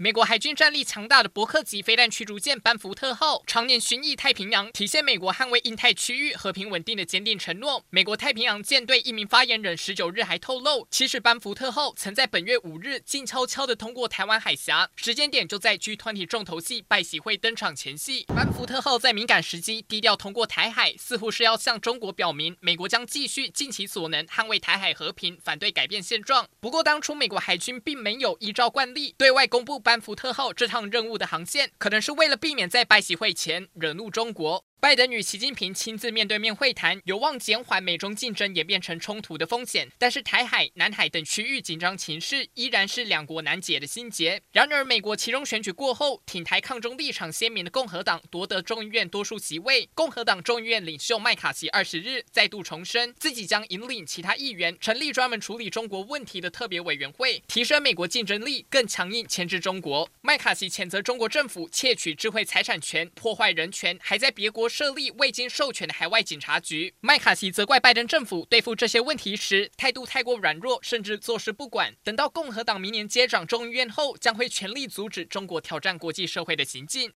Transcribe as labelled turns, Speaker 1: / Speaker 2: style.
Speaker 1: 美国海军战力强大的伯克级飞弹驱逐舰班福特号常年巡弋太平洋，体现美国捍卫印太区域和平稳定的坚定承诺。美国太平洋舰队一名发言人十九日还透露，其实班福特号曾在本月五日静悄悄地通过台湾海峡，时间点就在 G20 重头戏拜喜会登场前夕。班福特号在敏感时机低调通过台海，似乎是要向中国表明，美国将继续尽其所能捍卫台海和平，反对改变现状。不过，当初美国海军并没有依照惯例对外公布。班福特号这趟任务的航线，可能是为了避免在白喜会前惹怒中国。拜登与习近平亲自面对面会谈，有望减缓美中竞争演变成冲突的风险。但是台海、南海等区域紧张情势依然是两国难解的心结。然而，美国其中选举过后，挺台抗中立场鲜明的共和党夺得众议院多数席位。共和党众议院领袖麦卡锡二十日再度重申，自己将引领其他议员成立专门处理中国问题的特别委员会，提升美国竞争力，更强硬牵制中国。麦卡锡谴责中国政府窃取智慧财产权、破坏人权，还在别国设立未经授权的海外警察局。麦卡锡责怪拜登政府对付这些问题时态度太过软弱，甚至坐视不管。等到共和党明年接掌众议院后，将会全力阻止中国挑战国际社会的行径。